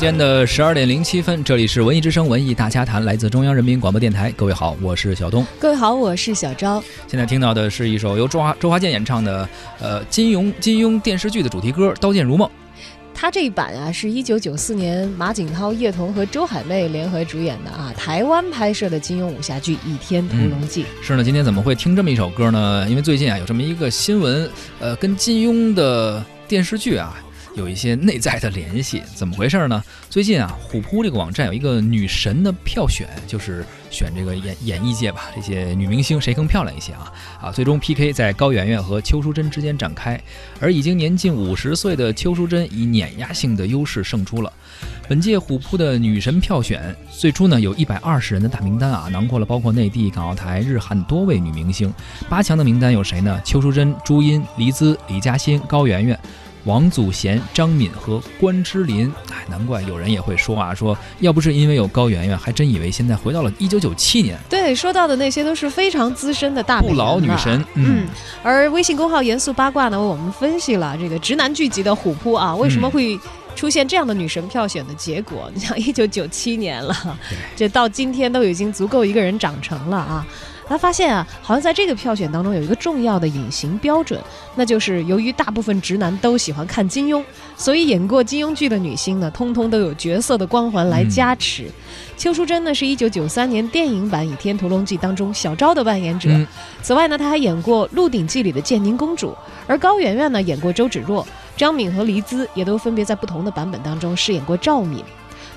时间的十二点零七分，这里是文艺之声文艺大家谈，来自中央人民广播电台。各位好，我是小东。各位好，我是小昭。现在听到的是一首由周华周华健演唱的，呃，金庸金庸电视剧的主题歌《刀剑如梦》。他这一版啊，是一九九四年马景涛、叶童和周海媚联合主演的啊，台湾拍摄的金庸武侠剧《倚天屠龙记》。是呢，今天怎么会听这么一首歌呢？因为最近啊，有这么一个新闻，呃，跟金庸的电视剧啊。有一些内在的联系，怎么回事呢？最近啊，虎扑这个网站有一个女神的票选，就是选这个演演艺界吧，这些女明星谁更漂亮一些啊？啊，最终 PK 在高圆圆和邱淑贞之间展开，而已经年近五十岁的邱淑贞以碾压性的优势胜出了。本届虎扑的女神票选，最初呢有一百二十人的大名单啊，囊括了包括内地、港澳台、日韩多位女明星。八强的名单有谁呢？邱淑贞、朱茵、黎姿、李嘉欣、高圆圆。王祖贤、张敏和关之琳，哎，难怪有人也会说啊，说要不是因为有高圆圆，还真以为现在回到了一九九七年。对，说到的那些都是非常资深的大不老女神。嗯，而微信公号严肃八卦呢，为我们分析了这个直男聚集的虎扑啊，为什么会出现这样的女神票选的结果？你想，一九九七年了，这到今天都已经足够一个人长成了啊。他发现啊，好像在这个票选当中有一个重要的隐形标准，那就是由于大部分直男都喜欢看金庸，所以演过金庸剧的女星呢，通通都有角色的光环来加持。邱淑贞呢，是一九九三年电影版《倚天屠龙记》当中小昭的扮演者。此外呢，她还演过《鹿鼎记》里的建宁公主。而高圆圆呢，演过周芷若。张敏和黎姿也都分别在不同的版本当中饰演过赵敏。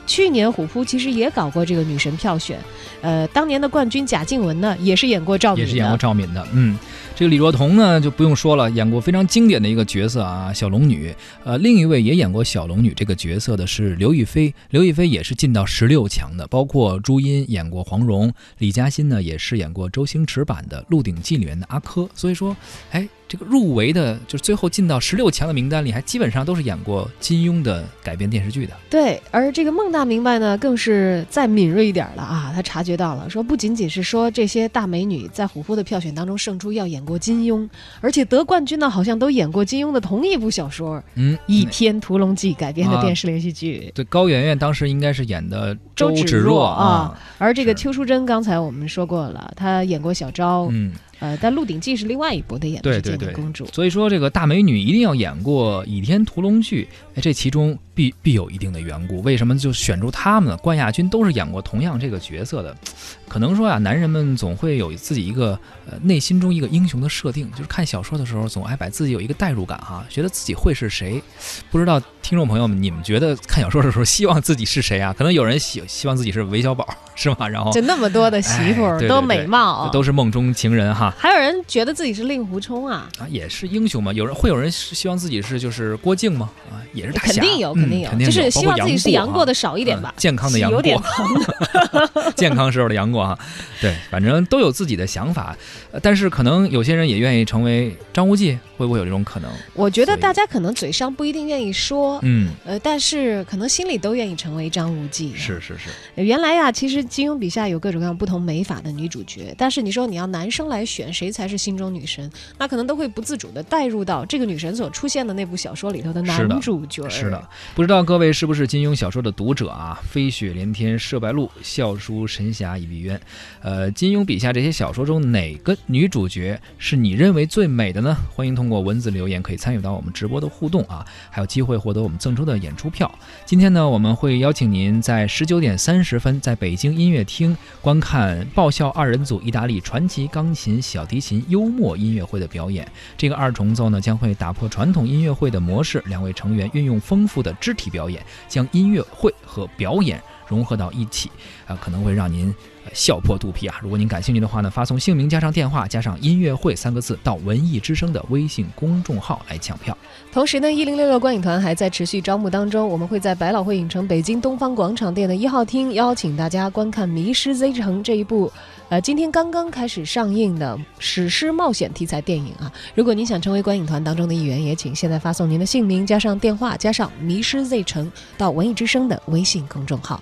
去年虎扑其实也搞过这个女神票选，呃，当年的冠军贾静雯呢，也是演过赵敏，也是演过赵敏的，嗯。这个李若彤呢就不用说了，演过非常经典的一个角色啊，小龙女。呃，另一位也演过小龙女这个角色的是刘亦菲，刘亦菲也是进到十六强的。包括朱茵演过黄蓉，李嘉欣呢也饰演过周星驰版的《鹿鼎记》里面的阿珂。所以说，哎，这个入围的，就是最后进到十六强的名单里，还基本上都是演过金庸的改编电视剧的。对，而这个孟大明白呢，更是再敏锐一点了啊，他察觉到了，说不仅仅是说这些大美女在虎扑的票选当中胜出要演。过金庸，而且得冠军呢，好像都演过金庸的同一部小说，嗯，《倚天屠龙记》改编的电视连续剧。对，高圆圆当时应该是演的周芷若啊，而这个邱淑贞，刚才我们说过了，她演过小昭，嗯。呃，但《鹿鼎记》是另外一部的演的是建宁公主，所以说这个大美女一定要演过《倚天屠龙记》，哎，这其中必必有一定的缘故。为什么就选出他们呢？冠亚军都是演过同样这个角色的，可能说啊，男人们总会有自己一个呃内心中一个英雄的设定，就是看小说的时候总爱把自己有一个代入感哈，觉得自己会是谁。不知道听众朋友们，你们觉得看小说的时候希望自己是谁啊？可能有人希希望自己是韦小宝，是吗？然后就那么多的媳妇儿都美貌，都是梦中情人哈。还有人觉得自己是令狐冲啊啊，也是英雄嘛。有人会有人希望自己是就是郭靖吗？啊，也是大侠，肯定有，肯定有，就是希望自己是杨过的少一点吧，健康的杨过，有点疼，健康时候的杨过哈。对，反正都有自己的想法，但是可能有些人也愿意成为张无忌，会不会有这种可能？我觉得大家可能嘴上不一定愿意说，嗯，呃，但是可能心里都愿意成为张无忌。是是是，原来呀，其实金庸笔下有各种各样不同美法的女主角，但是你说你要男生来选谁才是心中女神，那可能都会不自主的带入到这个女神所出现的那部小说里头的男主角。是的，不知道各位是不是金庸小说的读者啊？飞雪连天射白鹿，笑书神侠倚碧鸳，呃。呃，金庸笔下这些小说中哪个女主角是你认为最美的呢？欢迎通过文字留言，可以参与到我们直播的互动啊，还有机会获得我们赠出的演出票。今天呢，我们会邀请您在十九点三十分在北京音乐厅观看爆笑二人组意大利传奇钢琴、小提琴幽默音乐会的表演。这个二重奏呢，将会打破传统音乐会的模式，两位成员运用丰富的肢体表演，将音乐会和表演融合到一起，啊，可能会让您。笑破肚皮啊！如果您感兴趣的话呢，发送姓名加上电话加上音乐会三个字到文艺之声的微信公众号来抢票。同时呢，一零六六观影团还在持续招募当中，我们会在百老汇影城北京东方广场店的一号厅邀请大家观看《迷失 Z 城》这一部，呃，今天刚刚开始上映的史诗冒险题材电影啊。如果您想成为观影团当中的一员，也请现在发送您的姓名加上电话加上《迷失 Z 城》到文艺之声的微信公众号。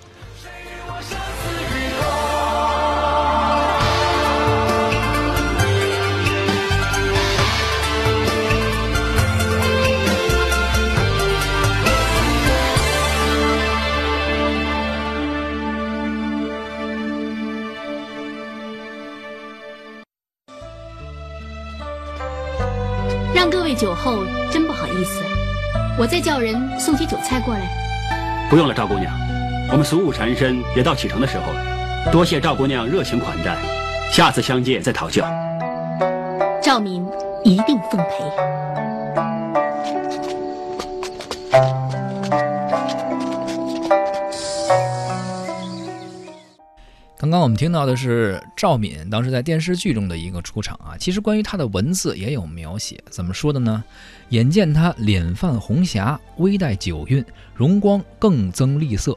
位酒后，真不好意思。我再叫人送些酒菜过来。不用了，赵姑娘，我们俗务缠身，也到启程的时候了。多谢赵姑娘热情款待，下次相见再讨教。赵敏一定奉陪。刚刚我们听到的是赵敏当时在电视剧中的一个出场啊。其实关于她的文字也有描写，怎么说的呢？眼见她脸泛红霞，微带酒韵，容光更增丽色。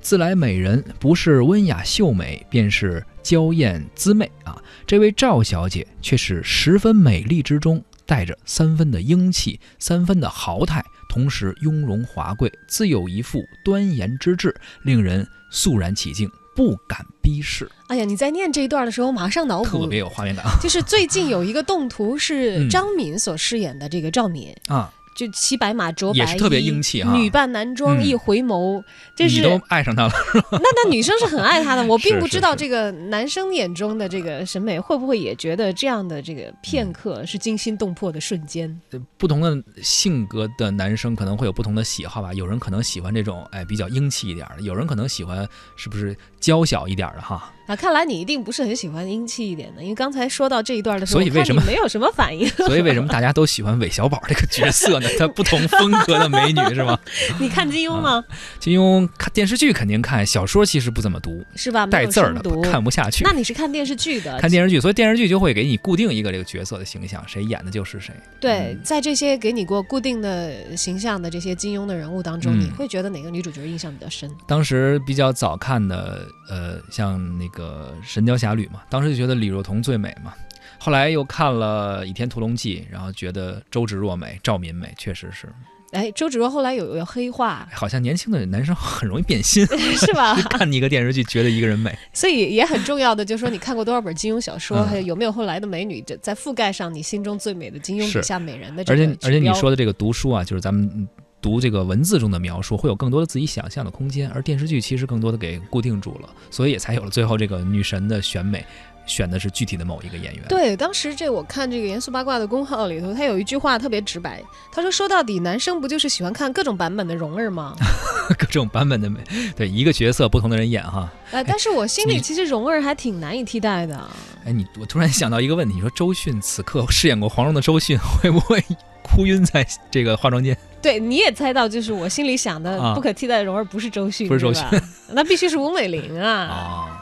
自来美人不是温雅秀美，便是娇艳姿媚啊。这位赵小姐却是十分美丽之中带着三分的英气，三分的豪态，同时雍容华贵，自有一副端严之志，令人肃然起敬。不敢逼视。哎呀，你在念这一段的时候，马上脑补特别有画面感。就是最近有一个动图是张敏所饰演的这个赵敏啊。就骑白马着白衣，也是特别英气啊女扮男装，一回眸，这是你都爱上他了。那那女生是很爱他的，我并不知道这个男生眼中的这个审美会不会也觉得这样的这个片刻是惊心动魄的瞬间。不同的性格的男生可能会有不同的喜好吧，有人可能喜欢这种哎比较英气一点的，有人可能喜欢是不是娇小一点的哈。啊，看来你一定不是很喜欢英气一点的，因为刚才说到这一段的时候，所以为什么没有什么反应？所以为什么大家都喜欢韦小宝这个角色呢？她不同风格的美女是吗？你看金庸吗？金庸看电视剧肯定看，小说其实不怎么读，是吧？带字儿的看不下去。那你是看电视剧的？看电视剧，所以电视剧就会给你固定一个这个角色的形象，谁演的就是谁。对，在这些给你过固定的形象的这些金庸的人物当中，你会觉得哪个女主角印象比较深？当时比较早看的，呃，像那个《神雕侠侣》嘛，当时就觉得李若彤最美嘛。后来又看了《倚天屠龙记》，然后觉得周芷若美，赵敏美，确实是。哎，周芷若后来有有黑化，好像年轻的男生很容易变心，是吧？看你一个电视剧，觉得一个人美，所以也很重要的就是说，你看过多少本金庸小说，还有有没有后来的美女在覆盖上你心中最美的金庸笔下美人的这个而且而且你说的这个读书啊，就是咱们。读这个文字中的描述，会有更多的自己想象的空间，而电视剧其实更多的给固定住了，所以也才有了最后这个女神的选美，选的是具体的某一个演员。对，当时这我看这个严肃八卦的公号里头，他有一句话特别直白，他说：“说到底，男生不就是喜欢看各种版本的蓉儿吗？各种版本的美，对一个角色不同的人演哈。哎，但是我心里其实蓉儿还挺难以替代的。哎，你我突然想到一个问题，你说周迅此刻饰演过黄蓉的周迅，会不会哭晕在这个化妆间？对，你也猜到，就是我心里想的不可替代的蓉儿不是周迅，不是周迅，那必须是吴美玲啊！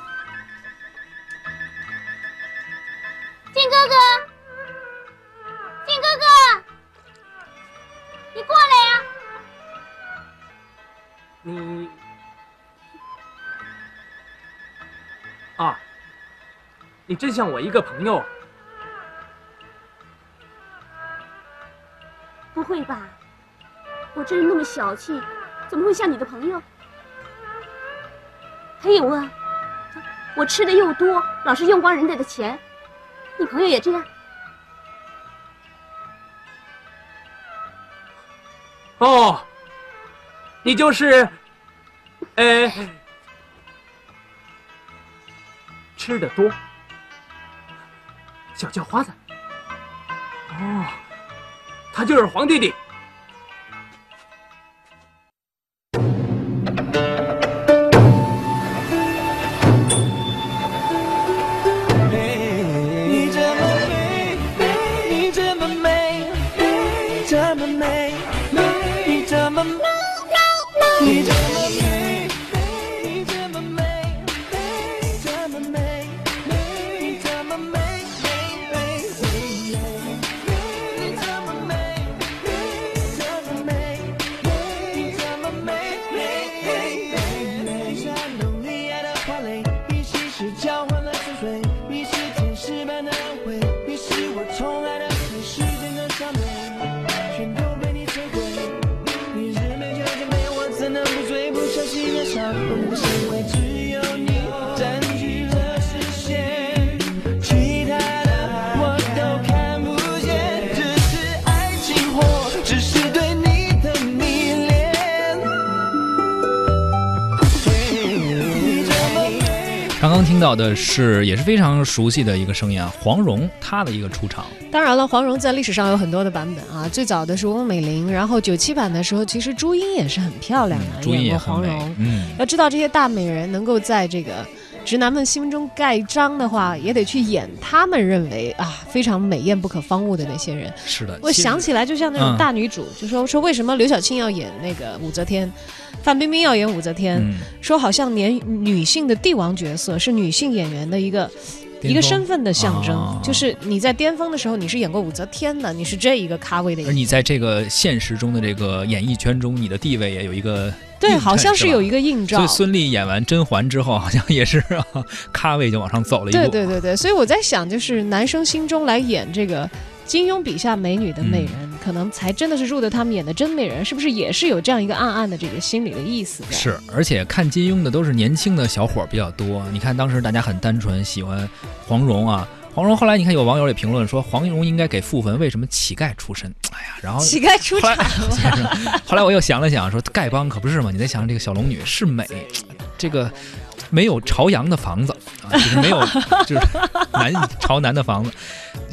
靖哥哥，靖哥哥，你过来呀！你啊，你真像我一个朋友。不会吧？我这人那么小气，怎么会像你的朋友？还有啊，我吃的又多，老是用光人家的钱，你朋友也这样？哦，你就是，呃，吃的多，小叫花子。哦，他就是黄弟弟。听到的是也是非常熟悉的一个声音啊，黄蓉她的一个出场。当然了，黄蓉在历史上有很多的版本啊，最早的是翁美玲，然后九七版的时候，其实朱茵也是很漂亮的，嗯朱茵黄蓉。嗯，要知道这些大美人能够在这个直男们心目中盖章的话，也得去演他们认为啊非常美艳不可方物的那些人。是的。我想起来，就像那种嗯大女主，就说说为什么刘晓庆要演那个武则天，范冰冰要演武则天，嗯，说好像连女性的帝王角色是女性演员的一个。一个身份的象征，哦就是你在巅峰的时候，你是演过武则天的，你是这一个咖位的。而你在这个现实中的这个演艺圈中，你的地位也有一个对，好像是有一个映照所以。孙俪演完甄嬛之后，好像也是、啊、咖位就往上走了一步。对对对对，所以我在想，就是男生心中来演这个金庸笔下美女的美人，嗯可能才真的是入得他们演的真美人，是不是也是有这样一个暗暗的这个心理的意思？是，而且看金庸的都是年轻的小伙儿比较多。你看当时大家很单纯，喜欢黄蓉啊。黄蓉后来你看有网友也评论说，黄蓉应该给傅文为什么乞丐出身？哎呀，然后乞丐出后来，后来我又想了想，说丐帮可不是嘛？你再想想这个小龙女是美，这个没有朝阳的房子啊，就是 没有就是南朝南的房子。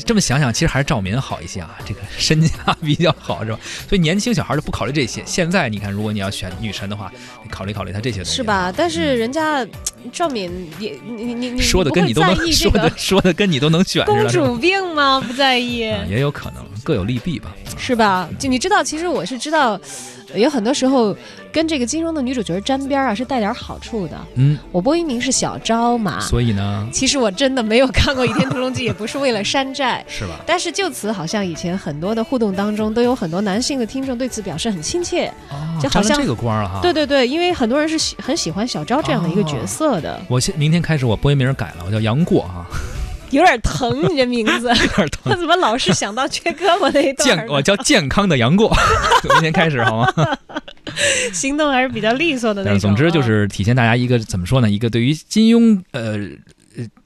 这么想想，其实还是赵敏好一些啊，这个身价 比较好，是吧？所以年轻小孩就不考虑这些。现在你看，如果你要选女神的话，你考虑考虑她这些东西，是吧？但是人家赵敏也，你你你嗯说的跟你都能说的说的跟你都能选公主病吗？不在意。啊，也有可能各有利弊吧。是吧？就你知道，其实我是知道，呃有很多时候跟这个金庸的女主角沾边儿啊，是带点好处的。嗯，我播音名是小昭嘛，所以呢，其实我真的没有看过《倚天屠龙记》，也不是为了山寨。是吧？但是就此，好像以前很多的互动当中，都有很多男性的听众对此表示很亲切。哦，就好像这个官儿哈。对对对，因为很多人是喜很喜欢小昭这样的一个角色的，我现明天开始我播音名改了，我叫杨过啊，有点疼你这名字，有点他疼。怎么老是想到缺胳膊那一段健？我叫健康的杨过，从今天开始好吗？行动还是比较利索的那但种。是总之就啊是体现大家一个怎么说呢？一个对于金庸呃呃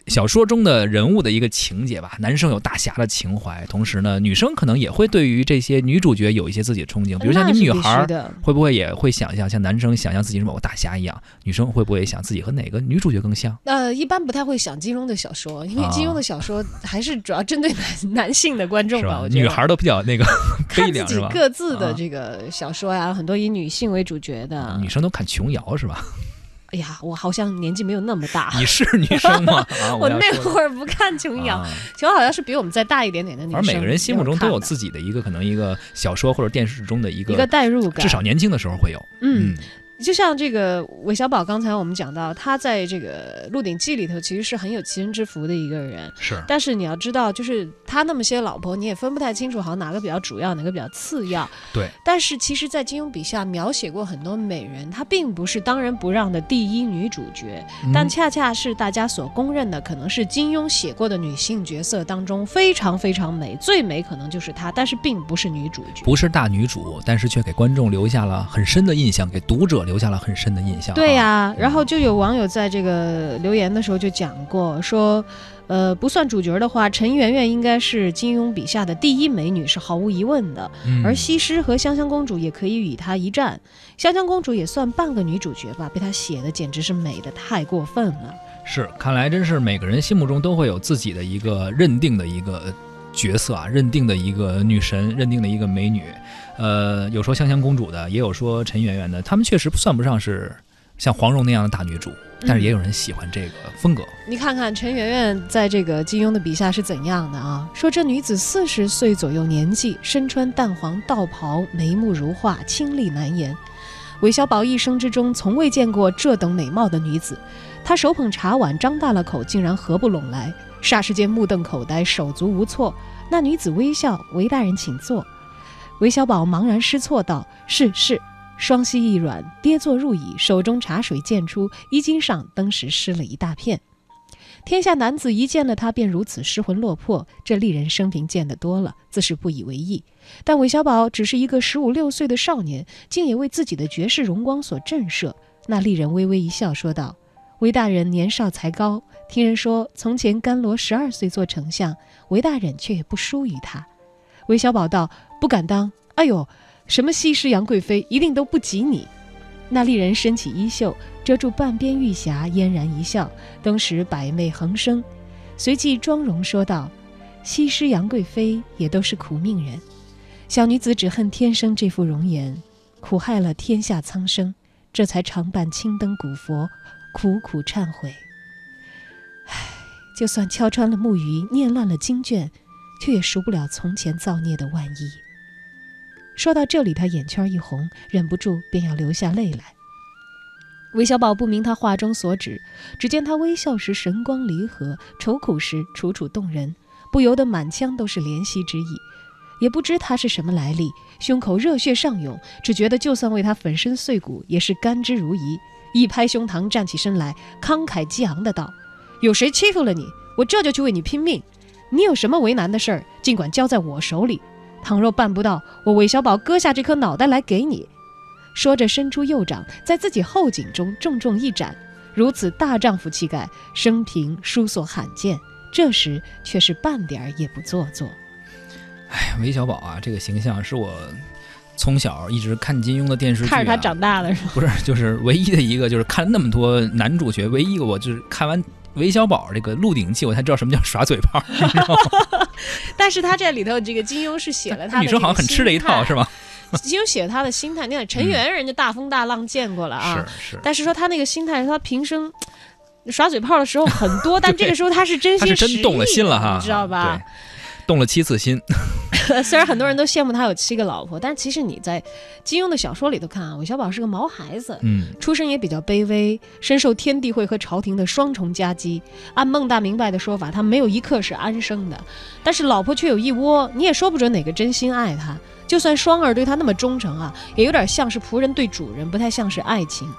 小说中的人物的一个情节吧。男生有大侠的情怀，同时呢，女生可能也会对于这些女主角有一些自己的憧憬，比如像你们女孩儿。的。会不会也会想象像男生想象自己是某个大侠一样？女生会不会想自己和哪个女主角更像？呃，一般不太会想金庸的小说，因为啊金庸的小说还是主要针对男 男性的观众吧。是吧我？觉得女孩儿都比较那个 悲看自凉是吧？己各自的啊这个小说呀，很多以女性为主角的。女生都看琼瑶是吧？哎呀，我好像年纪没有那么大，你是女生吗？啊，我那会儿不看琼瑶，啊。琼瑶好像是比我们再大一点点的女生。而每个人心目中都有自己的一个可能一个小说或者电视中的一个一个个，代入感，至少年轻的时候会有。嗯，就像这个韦小宝，刚才我们讲到，他在这个《鹿鼎记》里头其实是很有其人之福的一个人。是但是你要知道，就是他那么些老婆，你也分不太清楚，好像哪个比较主要，哪个比较次要。对。但是其实，在金庸笔下描写过很多美人，她并不是当仁不让的第一女主角，但嗯恰恰是大家所公认的，可能是金庸写过的女性角色当中非常非常美，最美可能就是她，但是并不是女主角。不是大女主，但是却给观众留下了很深的印象，给读者留下了很深的印象。对呀、啊然后就有网友在这个留言的时候就讲过，说，呃，不算主角的话，陈圆圆应该是金庸笔下的第一美女，是毫无疑问的。嗯而西施和香香公主也可以与她一战，香香公主也算半个女主角吧，被她写的简直是美的太过分了。是，看来真是每个人心目中都会有自己的一个认定的一个角色啊，认定的一个女神，认定的一个美女。呃，有说香香公主的，也有说陈圆圆的，她们确实算不上是像黄蓉那样的大女主，但是也有人喜欢这个风格。你看看陈圆圆在这个金庸的笔下是怎样的啊？说这女子四十岁左右年纪，身穿淡黄道袍，眉目如画，清丽难言。韦小宝一生之中从未见过这等美貌的女子，她手捧茶碗，张大了口，竟然合不拢来，霎时间目瞪口呆，手足无措。那女子微笑：“韦大人请坐。”韦小宝茫然失措道：“是是。”双膝一软，跌坐入椅，手中茶水溅出，衣襟上登时湿了一大片。天下男子一见了他便如此失魂落魄，这丽人生平见得多了，自是不以为意。但韦小宝只是一个十五六岁的少年，竟也为自己的绝世荣光所震慑。那丽人微微一笑，说道：“韦大人年少才高，听人说从前甘罗十二岁做丞相，韦大人却也不输于他。”韦小宝道：“不敢当。哎呦，什么西施杨贵妃，一定都不及你。”那丽人伸起衣袖，遮住半边玉匣，嫣然一笑，登时百媚横生。随即妆容说道：“西施、杨贵妃也都是苦命人，小女子只恨天生这副容颜，苦害了天下苍生，这才常伴青灯古佛，苦苦忏悔。唉，就算敲穿了木鱼，念乱了经卷，却也赎不了从前造孽的万一。”说到这里，他眼圈一红，忍不住便要流下泪来。韦小宝不明他话中所指，只见他微笑时神光离合，愁苦时楚楚动人，不由得满腔都是怜惜之意。也不知他是什么来历，胸口热血上涌，只觉得就算为他粉身碎骨，也是甘之如饴。一拍胸膛，站起身来，慷慨激昂的道：“有谁欺负了你，我这就去为你拼命。你有什么为难的事儿，尽管交在我手里。倘若办不到，我韦小宝割下这颗脑袋来给你。”说着，伸出右掌，在自己后颈中重重一斩。如此大丈夫气概，生平殊所罕见。这时却是半点儿也不做作。哎，韦小宝啊，这个形象是我从小一直看金庸的电视剧、啊，看着他长大的是吧？不是，就是唯一的一个，就是看了那么多男主角，唯一一个我就是看完韦小宝这个《鹿鼎记》，我才知道什么叫耍嘴炮？但是他这里头这个金庸是写了他的女生好像很吃这一套，是吧？金庸写了他的心态，你看陈圆人家大风大浪见过了啊，是是。但是说他那个心态，他平生耍嘴炮的时候很多，但这个时候他是真心他是真动了心了哈，你知道吧？对，动了七次心。虽然很多人都羡慕他有七个老婆，但其实你在金庸的小说里头看啊，韦小宝是个毛孩子，嗯，出身也比较卑微，深受天地会和朝廷的双重夹击。按孟大明白的说法，他没有一刻是安生的，但是老婆却有一窝，你也说不准哪个真心爱他。就算双儿对他那么忠诚啊，也有点像是仆人对主人，不太像是爱情。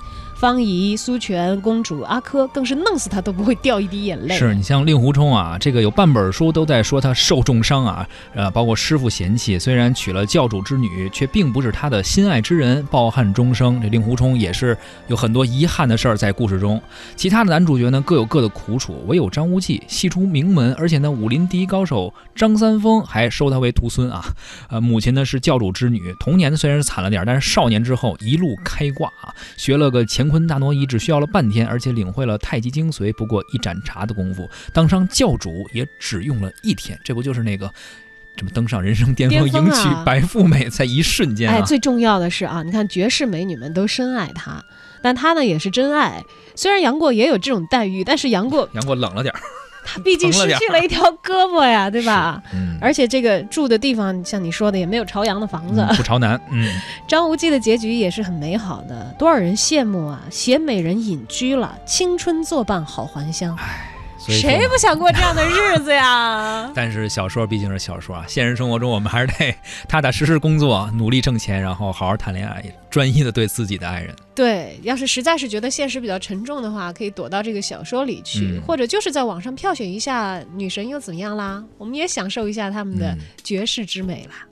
方怡、苏荃、公主阿珂更是弄死他都不会掉一滴眼泪。是你像令狐冲啊，这个有半本书都在说他受重伤啊，呃，包括师傅嫌弃，虽然娶了教主之女，却并不是他的心爱之人，抱憾终生。这令狐冲也是有很多遗憾的事儿在故事中。其他的男主角呢，各有各的苦楚，唯有张无忌系出名门，而且呢，武林第一高手张三丰还收他为徒孙啊。呃，母亲呢是教主之女，童年虽然是惨了点，但是少年之后一路开挂啊，学了个乾坤大挪移只需要了半天，而且领会了太极精髓不过一盏茶的功夫，当上教主也只用了一天，这不就是那个这么登上人生巅峰，迎娶白富美，在一瞬间、啊。哎，最重要的是啊，你看绝世美女们都深爱他，但他呢也是真爱。虽然杨过也有这种待遇，但是杨过杨过冷了点儿。他毕竟失去了一条胳膊呀，对吧？嗯，而且这个住的地方，像你说的，也没有朝阳的房子，嗯、不朝南。嗯，张无忌的结局也是很美好的，多少人羡慕啊！携美人隐居了，青春作伴好还乡。唉。谁不想过这样的日子呀？但是小说毕竟是小说啊，现实生活中我们还是得踏踏实实工作，努力挣钱，然后好好谈恋爱，专一的对自己的爱人。对，要是实在是觉得现实比较沉重的话，可以躲到这个小说里去，嗯、或者就是在网上票选一下女神又怎么样啦？我们也享受一下他们的绝世之美啦。